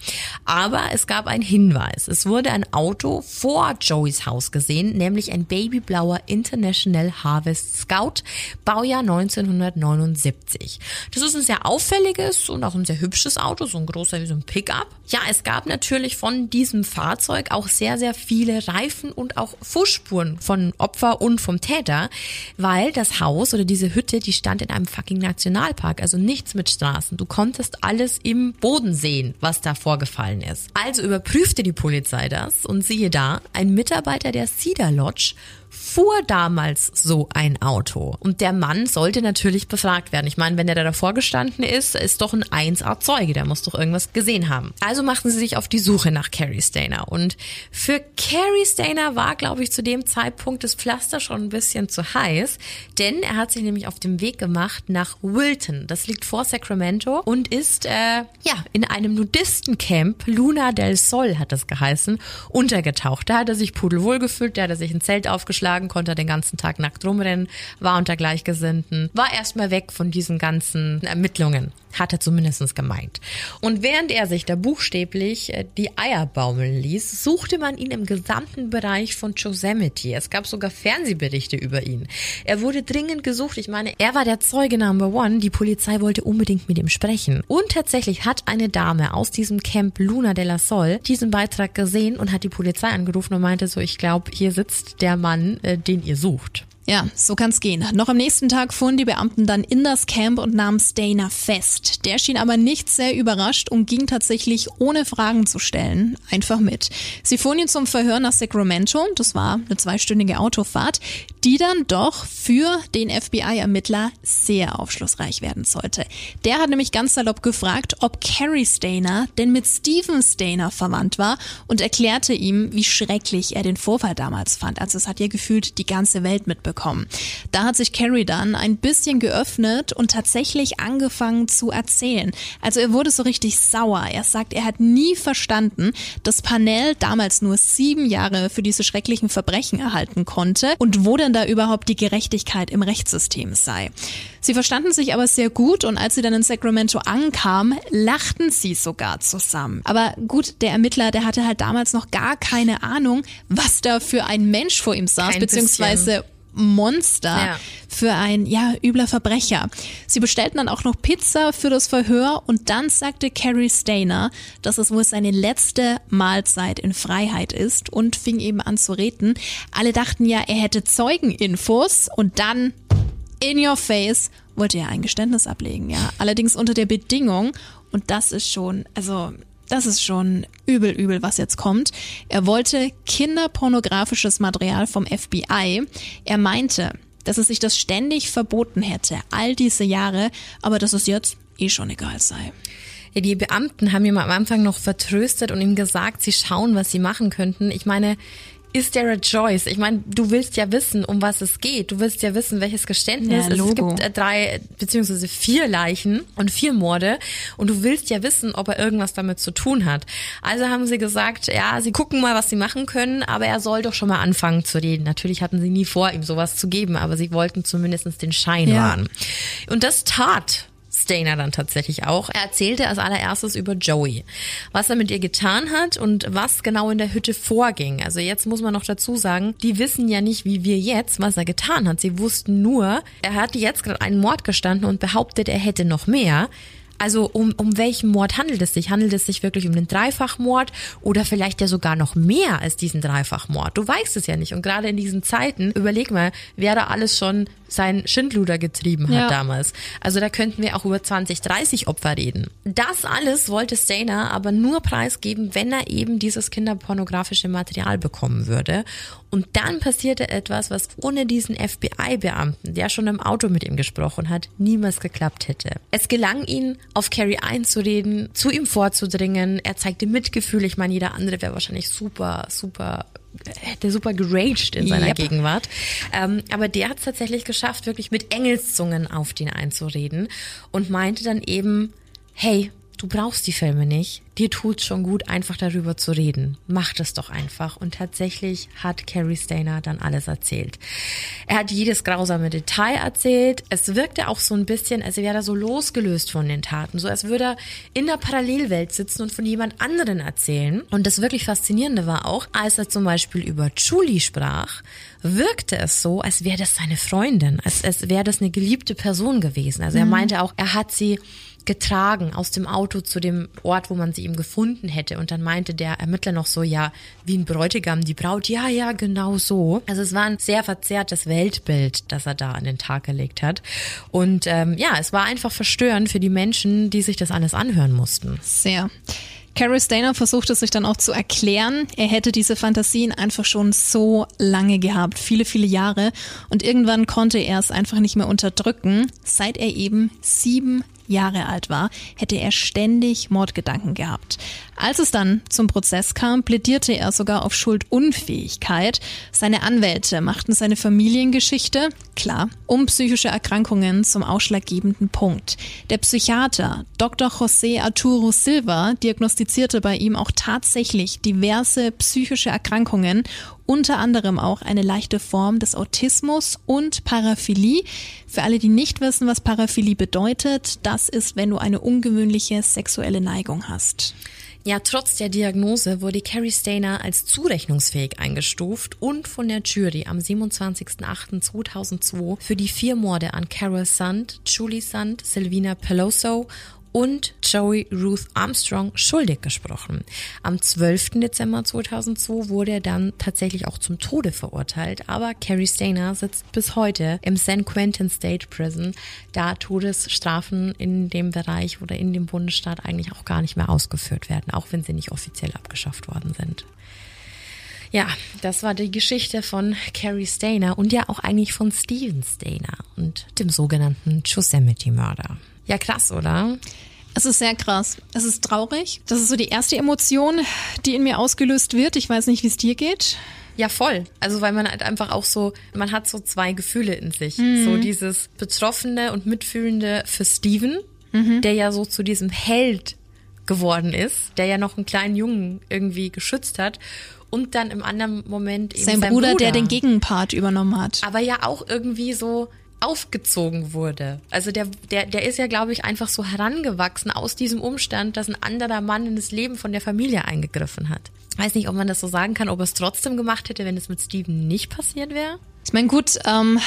Aber es gab einen Hinweis. Es wurde ein Auto vor Joeys Haus gesehen, nämlich ein babyblauer International Harvest Scout, Baujahr 1979. Das ist ein sehr auffälliges und auch ein sehr hübsches Auto, so ein großer wie so ein Pickup. Ja, es gab natürlich von diesem Fahrzeug auch sehr, sehr viele Reifen und auch Fußspuren von Opfer und vom Täter, weil das Haus oder diese Hütte, die stand in einem fucking Nationalpark, also nichts mit Straßen. Du konntest alles im Boden sehen, was da vorgefallen ist. Also überprüfte die Polizei das und siehe da, ein Mitarbeiter der Cedar Lodge fuhr damals so ein Auto. Und der Mann sollte natürlich befragt werden. Ich meine, wenn der da davor gestanden ist, ist doch ein 1A-Zeuge, der muss doch irgendwas gesehen haben. Also machten sie sich auf die Suche nach Carrie Stainer. Und für Carrie Stainer war, glaube ich, zu dem Zeitpunkt das Pflaster schon ein bisschen zu heiß, denn er hat sich nämlich auf dem Weg gemacht nach Wilton. Das liegt vor Sacramento und ist, äh, ja, in einem Nudistencamp, Luna del Sol hat das geheißen, untergetaucht. Da hat er sich pudelwohl gefühlt, da hat er sich ein Zelt aufgeschlagen, konnte den ganzen Tag nackt rumrennen, war unter Gleichgesinnten, war erstmal weg von diesen ganzen Ermittlungen hat er zumindest gemeint. Und während er sich da buchstäblich äh, die Eier baumeln ließ, suchte man ihn im gesamten Bereich von Yosemite. Es gab sogar Fernsehberichte über ihn. Er wurde dringend gesucht. Ich meine, er war der Zeuge Number One. Die Polizei wollte unbedingt mit ihm sprechen. Und tatsächlich hat eine Dame aus diesem Camp Luna de la Sol diesen Beitrag gesehen und hat die Polizei angerufen und meinte so, ich glaube, hier sitzt der Mann, äh, den ihr sucht. Ja, so kann's gehen. Noch am nächsten Tag fuhren die Beamten dann in das Camp und nahmen Stainer fest. Der schien aber nicht sehr überrascht und ging tatsächlich ohne Fragen zu stellen einfach mit. Sie fuhren ihn zum Verhör nach Sacramento. Das war eine zweistündige Autofahrt, die dann doch für den FBI-Ermittler sehr aufschlussreich werden sollte. Der hat nämlich ganz salopp gefragt, ob Carrie Stainer denn mit Stephen Stainer verwandt war und erklärte ihm, wie schrecklich er den Vorfall damals fand. Also es hat ja gefühlt die ganze Welt mitbekommen bekommen. Da hat sich Carrie dann ein bisschen geöffnet und tatsächlich angefangen zu erzählen. Also er wurde so richtig sauer. Er sagt, er hat nie verstanden, dass Panel damals nur sieben Jahre für diese schrecklichen Verbrechen erhalten konnte und wo denn da überhaupt die Gerechtigkeit im Rechtssystem sei. Sie verstanden sich aber sehr gut und als sie dann in Sacramento ankam, lachten sie sogar zusammen. Aber gut, der Ermittler, der hatte halt damals noch gar keine Ahnung, was da für ein Mensch vor ihm saß, Kein beziehungsweise bisschen. Monster Ja. für ein ja übler Verbrecher. Sie bestellten dann auch noch Pizza für das Verhör und dann sagte Carrie Stainer, dass es wohl seine letzte Mahlzeit in Freiheit ist und fing eben an zu reden. Alle dachten ja, er hätte Zeugeninfos und dann in your face wollte er ein Geständnis ablegen, ja. Allerdings unter der Bedingung und das ist schon, also das ist schon übel, übel, was jetzt kommt. Er wollte kinderpornografisches Material vom FBI. Er meinte, dass es sich das ständig verboten hätte, all diese Jahre, aber dass es jetzt eh schon egal sei. Ja, die Beamten haben ihm am Anfang noch vertröstet und ihm gesagt, sie schauen, was sie machen könnten. Ich meine, ist der a Joyce? Ich meine, du willst ja wissen, um was es geht. Du willst ja wissen, welches Geständnis. Ja, es Logo. gibt äh, drei beziehungsweise vier Leichen und vier Morde und du willst ja wissen, ob er irgendwas damit zu tun hat. Also haben sie gesagt, ja, sie gucken mal, was sie machen können, aber er soll doch schon mal anfangen zu reden. Natürlich hatten sie nie vor, ihm sowas zu geben, aber sie wollten zumindest den Schein Ja. wahren. Und das tat Stainer dann tatsächlich auch. Er erzählte als allererstes über Joey, was er mit ihr getan hat und was genau in der Hütte vorging. Also jetzt muss man noch dazu sagen, die wissen ja nicht, wie wir jetzt, was er getan hat. Sie wussten nur, er hatte jetzt gerade einen Mord gestanden und behauptet, er hätte noch mehr. Also um, um welchen Mord handelt es sich? Handelt es sich wirklich um den Dreifachmord oder vielleicht ja sogar noch mehr als diesen Dreifachmord? Du weißt es ja nicht. Und gerade in diesen Zeiten, überleg mal, wer da alles schon sein Schindluder getrieben hat ja. damals. Also da könnten wir auch über 20, 30 Opfer reden. Das alles wollte Stainer aber nur preisgeben, wenn er eben dieses kinderpornografische Material bekommen würde. Und dann passierte etwas, was ohne diesen FBI-Beamten, der schon im Auto mit ihm gesprochen hat, niemals geklappt hätte. Es gelang ihm, auf Carrie einzureden, zu ihm vorzudringen. Er zeigte Mitgefühl. Ich meine, jeder andere wäre wahrscheinlich super, super hätte super geraged in seiner yep. Gegenwart. Ähm, aber der hat es tatsächlich geschafft, wirklich mit Engelszungen auf den einzureden und meinte dann eben, hey, du brauchst die Filme nicht. Dir tut's schon gut, einfach darüber zu reden. Mach das doch einfach. Und tatsächlich hat Carrie Stainer dann alles erzählt. Er hat jedes grausame Detail erzählt. Es wirkte auch so ein bisschen, als wäre er so losgelöst von den Taten. So als würde er in der Parallelwelt sitzen und von jemand anderen erzählen. Und das wirklich Faszinierende war auch, als er zum Beispiel über Julie sprach, wirkte es so, als wäre das seine Freundin, als, als wäre das eine geliebte Person gewesen. Also er mhm. meinte auch, er hat sie getragen aus dem Auto zu dem Ort, wo man sie ihm gefunden hätte. Und dann meinte der Ermittler noch so, ja, wie ein Bräutigam, die Braut, ja, ja, genau so. Also es war ein sehr verzerrtes Weltbild, das er da an den Tag gelegt hat. Und ähm, ja, es war einfach verstörend für die Menschen, die sich das alles anhören mussten. Sehr. Carrie Stainer versuchte sich dann auch zu erklären, er hätte diese Fantasien einfach schon so lange gehabt, viele, viele Jahre. Und irgendwann konnte er es einfach nicht mehr unterdrücken, seit er eben sieben Jahre alt war, hätte er ständig Mordgedanken gehabt. Als es dann zum Prozess kam, plädierte er sogar auf Schuldunfähigkeit. Seine Anwälte machten seine Familiengeschichte, klar, um psychische Erkrankungen zum ausschlaggebenden Punkt. Der Psychiater Dr. José Arturo Silva diagnostizierte bei ihm auch tatsächlich diverse psychische Erkrankungen unter anderem auch eine leichte Form des Autismus und Paraphilie. Für alle, die nicht wissen, was Paraphilie bedeutet, das ist, wenn du eine ungewöhnliche sexuelle Neigung hast. Ja, trotz der Diagnose wurde Carrie Stainer als zurechnungsfähig eingestuft und von der Jury am 27.08.2002 für die vier Morde an Carol Sand, Julie Sand, Silvina Peloso und Joey Ruth Armstrong schuldig gesprochen. Am 12. Dezember 2002 wurde er dann tatsächlich auch zum Tode verurteilt, aber Carrie Stainer sitzt bis heute im San Quentin State Prison, da Todesstrafen in dem Bereich oder in dem Bundesstaat eigentlich auch gar nicht mehr ausgeführt werden, auch wenn sie nicht offiziell abgeschafft worden sind. Ja, das war die Geschichte von Carrie Stainer und ja auch eigentlich von Steven Stainer und dem sogenannten Yosemite-Mörder. Ja, krass, oder? Es ist sehr krass. Es ist traurig. Das ist so die erste Emotion, die in mir ausgelöst wird. Ich weiß nicht, wie es dir geht. Ja, voll. Also weil man halt einfach auch so, man hat so zwei Gefühle in sich. Mhm. So dieses Betroffene und Mitfühlende für Steven, mhm. der ja so zu diesem Held geworden ist, der ja noch einen kleinen Jungen irgendwie geschützt hat. Und dann im anderen Moment eben sein, sein Bruder, Bruder, der den Gegenpart übernommen hat. Aber ja auch irgendwie so, aufgezogen wurde. Also der, der, der ist ja, glaube ich, einfach so herangewachsen aus diesem Umstand, dass ein anderer Mann in das Leben von der Familie eingegriffen hat. Weiß nicht, ob man das so sagen kann, ob er es trotzdem gemacht hätte, wenn es mit Steven nicht passiert wäre. Ich meine, gut, ähm,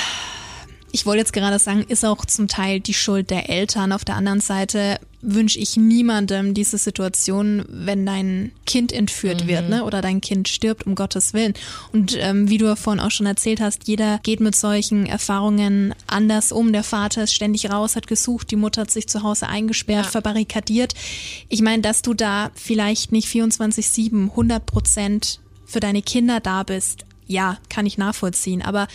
ich wollte jetzt gerade sagen, ist auch zum Teil die Schuld der Eltern. Auf der anderen Seite wünsche ich niemandem diese Situation, wenn dein Kind entführt mhm. wird ne? oder dein Kind stirbt, um Gottes Willen. Und ähm, wie du vorhin auch schon erzählt hast, jeder geht mit solchen Erfahrungen anders um. Der Vater ist ständig raus, hat gesucht, die Mutter hat sich zu Hause eingesperrt, ja. verbarrikadiert. Ich meine, dass du da vielleicht nicht 24-7, 100 Prozent für deine Kinder da bist, ja, kann ich nachvollziehen. Aber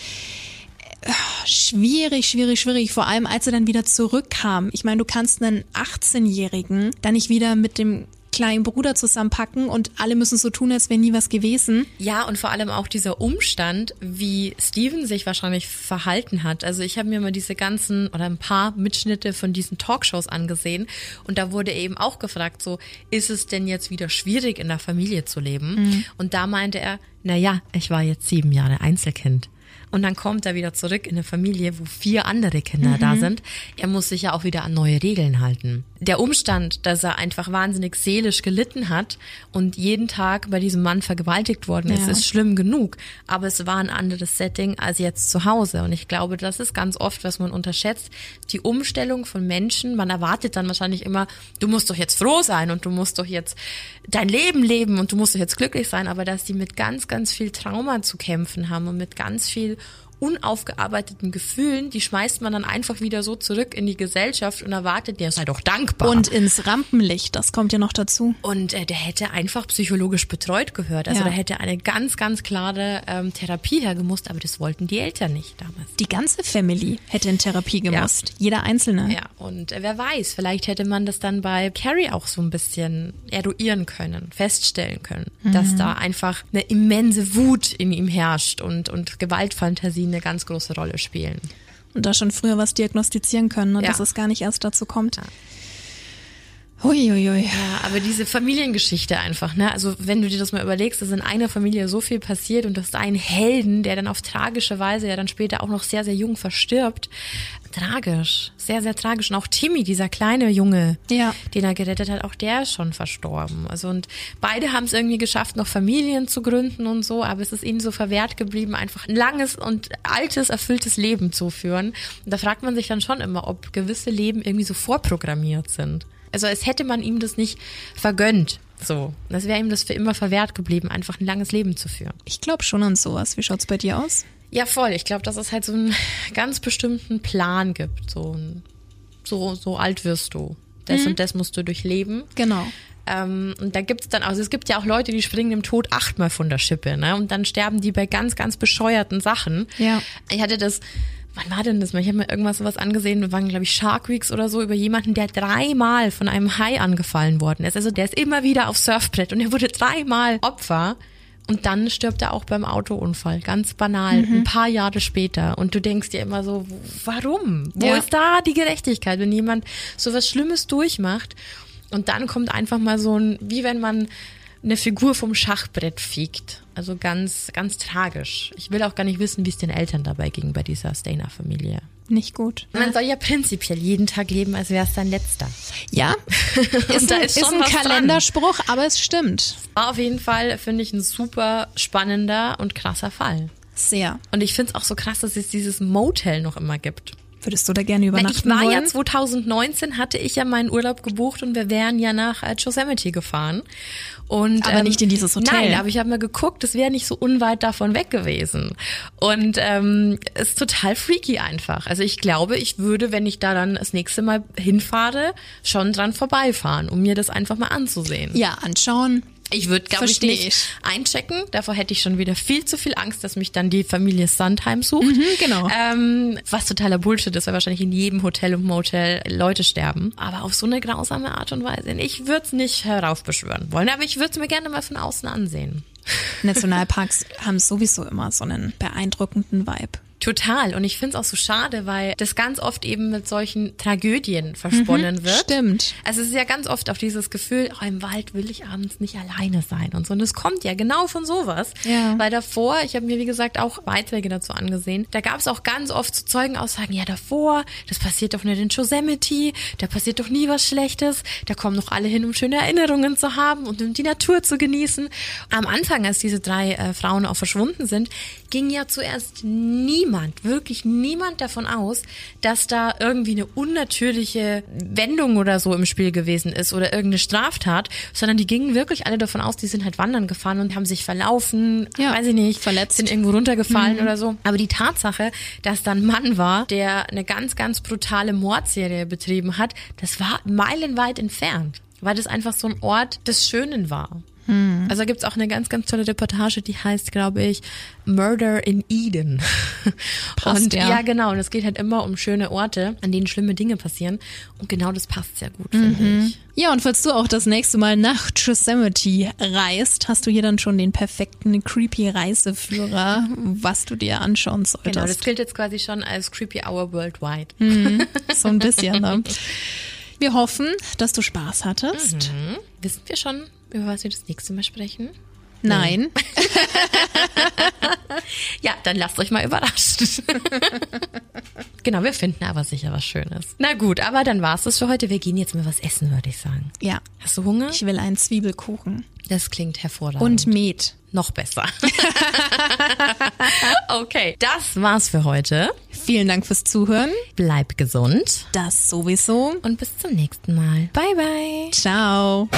schwierig, schwierig, schwierig. Vor allem, als er dann wieder zurückkam. Ich meine, du kannst einen 18-Jährigen dann nicht wieder mit dem kleinen Bruder zusammenpacken und alle müssen so tun, als wäre nie was gewesen. Ja, und vor allem auch dieser Umstand, wie Steven sich wahrscheinlich verhalten hat. Also ich habe mir mal diese ganzen oder ein paar Mitschnitte von diesen Talkshows angesehen und da wurde eben auch gefragt, so ist es denn jetzt wieder schwierig in der Familie zu leben? Mhm. Und da meinte er, na ja, ich war jetzt sieben Jahre Einzelkind. Und dann kommt er wieder zurück in eine Familie, wo vier andere Kinder mhm. da sind. Er muss sich ja auch wieder an neue Regeln halten. der Umstand, dass er einfach wahnsinnig seelisch gelitten hat und jeden Tag bei diesem Mann vergewaltigt worden ist, Ja. ist schlimm genug. Aber es war ein anderes Setting als jetzt zu Hause. Und ich glaube, das ist ganz oft, was man unterschätzt. Die Umstellung von Menschen. Man erwartet dann wahrscheinlich immer, du musst doch jetzt froh sein und du musst doch jetzt dein Leben leben und du musst doch jetzt glücklich sein. Aber dass die mit ganz, ganz viel Trauma zu kämpfen haben und mit ganz viel unaufgearbeiteten Gefühlen, die schmeißt man dann einfach wieder so zurück in die Gesellschaft und erwartet, der sei doch dankbar. Und ins Rampenlicht, das kommt ja noch dazu. Und äh, der hätte einfach psychologisch betreut gehört. Also Ja. da hätte eine ganz, ganz klare ähm, Therapie hergemusst, aber das wollten die Eltern nicht damals. Die ganze Family hätte in Therapie gemusst. Jeder Einzelne. Ja, und äh, wer weiß, vielleicht hätte man das dann bei Carrie auch so ein bisschen eruieren können, feststellen können, dass da einfach eine immense Wut in ihm herrscht und, und Gewaltfantasien eine ganz große Rolle spielen. Und da schon früher was diagnostizieren können, ne, Ja. dass es gar nicht erst dazu kommt. Huiuiui. Ja, aber diese Familiengeschichte einfach, ne? Also wenn du dir das mal überlegst, dass in einer Familie so viel passiert und dass ein Helden, der dann auf tragische Weise ja dann später auch noch sehr, sehr jung verstirbt, tragisch, sehr, sehr tragisch. Und auch Timmy, dieser kleine Junge, Ja. den er gerettet hat, auch der ist schon verstorben. Also und beide haben es irgendwie geschafft, noch Familien zu gründen und so, aber es ist ihnen so verwehrt geblieben, einfach ein langes und altes, erfülltes Leben zu führen. Und da fragt man sich dann schon immer, ob gewisse Leben irgendwie so vorprogrammiert sind. Also als hätte man ihm das nicht vergönnt. So. Das wäre ihm das für immer verwehrt geblieben, einfach ein langes Leben zu führen. Ich glaube schon an sowas. Wie schaut's bei dir aus? Ja, voll. Ich glaube, dass es halt so einen ganz bestimmten Plan gibt. So, so, so alt wirst du. Das und das musst du durchleben. Genau. Ähm, und da gibt's dann, also es gibt ja auch Leute, die springen dem Tod achtmal von der Schippe, ne? Und dann sterben die bei ganz, ganz bescheuerten Sachen. Ja. Ich hatte das, wann war denn das mal? Ich habe mir irgendwas sowas angesehen, wir waren, glaube ich, Shark Weeks oder so, über jemanden, der dreimal von einem Hai angefallen worden ist. Also der ist immer wieder aufs Surfbrett und er wurde dreimal Opfer. Und dann stirbt er auch beim Autounfall, ganz banal, ein paar Jahre später. Und du denkst dir immer so, warum? Wo Ja. ist da die Gerechtigkeit, wenn jemand so was Schlimmes durchmacht? Und dann kommt einfach mal so ein, wie wenn man eine Figur vom Schachbrett fegt. Also ganz, ganz tragisch. Ich will auch gar nicht wissen, wie es den Eltern dabei ging bei dieser Stainer-Familie. Nicht gut. Man soll ja prinzipiell jeden Tag leben, als wäre es sein letzter. Ja, ist, da ein, ist ist ein was dran. Kalenderspruch, aber es stimmt. War auf jeden Fall, finde ich, ein super spannender und krasser Fall. Sehr. Und ich finde es auch so krass, dass es dieses Motel noch immer gibt. Würdest du da gerne Na, übernachten ich war wollen? ja 2019, hatte ich ja meinen Urlaub gebucht und wir wären ja nach äh, Yosemite gefahren. Und, Aber nicht in dieses Hotel. Nein, aber ich habe mal geguckt, es wäre nicht so unweit davon weg gewesen. Und ähm, ist total freaky einfach. Also ich glaube, ich würde, wenn ich da dann das nächste Mal hinfahre, schon dran vorbeifahren, um mir das einfach mal anzusehen. ja, anschauen. Ich würde, glaube ich, nicht ich. einchecken. Davor hätte ich schon wieder viel zu viel Angst, dass mich dann die Familie Sandheim sucht. Mhm, genau. Ähm, was totaler Bullshit ist, weil wahrscheinlich in jedem Hotel und Motel Leute sterben. Aber auf so eine grausame Art und Weise. Ich würde es nicht heraufbeschwören wollen, aber ich würde es mir gerne mal von außen ansehen. Nationalparks haben sowieso immer so einen beeindruckenden Vibe. Total. Und ich finde es auch so schade, weil das ganz oft eben mit solchen Tragödien versponnen wird. Stimmt. Also es ist ja ganz oft auch dieses Gefühl, oh, im Wald will ich abends nicht alleine sein und so. Und es kommt ja genau von sowas. Ja. Weil davor, ich habe mir wie gesagt auch Beiträge dazu angesehen, da gab es auch ganz oft so Zeugenaussagen, ja davor, das passiert doch nicht in Yosemite, da passiert doch nie was Schlechtes, da kommen doch alle hin, um schöne Erinnerungen zu haben und um die Natur zu genießen. Am Anfang, als diese drei äh, Frauen auch verschwunden sind, ging ja zuerst niemand, wirklich niemand davon aus, dass da irgendwie eine unnatürliche Wendung oder so im Spiel gewesen ist oder irgendeine Straftat, sondern die gingen wirklich alle davon aus, die sind halt wandern gefahren und haben sich verlaufen, Ja, weiß ich nicht, verletzt. sind irgendwo runtergefallen oder so. Aber die Tatsache, dass da ein Mann war, der eine ganz, ganz brutale Mordserie betrieben hat, das war meilenweit entfernt, weil das einfach so ein Ort des Schönen war. Also gibt's auch eine ganz, ganz tolle Reportage, die heißt, glaube ich, Murder in Eden. Passt, und ja. ja, genau. Und es geht halt immer um schöne Orte, an denen schlimme Dinge passieren. Und genau das passt sehr gut, finde ich. Ja, und falls du auch das nächste Mal nach Yosemite reist, hast du hier dann schon den perfekten creepy Reiseführer, was du dir anschauen solltest. Genau, das gilt jetzt quasi schon als Creepy Hour Worldwide. so ein bisschen. Ne? Wir hoffen, dass du Spaß hattest. Wissen wir schon, über was wir das nächste Mal sprechen? Nein. ja, dann lasst euch mal überraschen. genau, wir finden aber sicher was Schönes. Na gut, aber dann war's das für heute. Wir gehen jetzt mal was essen, würde ich sagen. Ja. Hast du Hunger? Ich will einen Zwiebelkuchen. Das klingt hervorragend. Und Met. Noch besser. okay, das war's für heute. Vielen Dank fürs Zuhören. Bleib gesund. Das sowieso. Und bis zum nächsten Mal. Bye, bye. Ciao.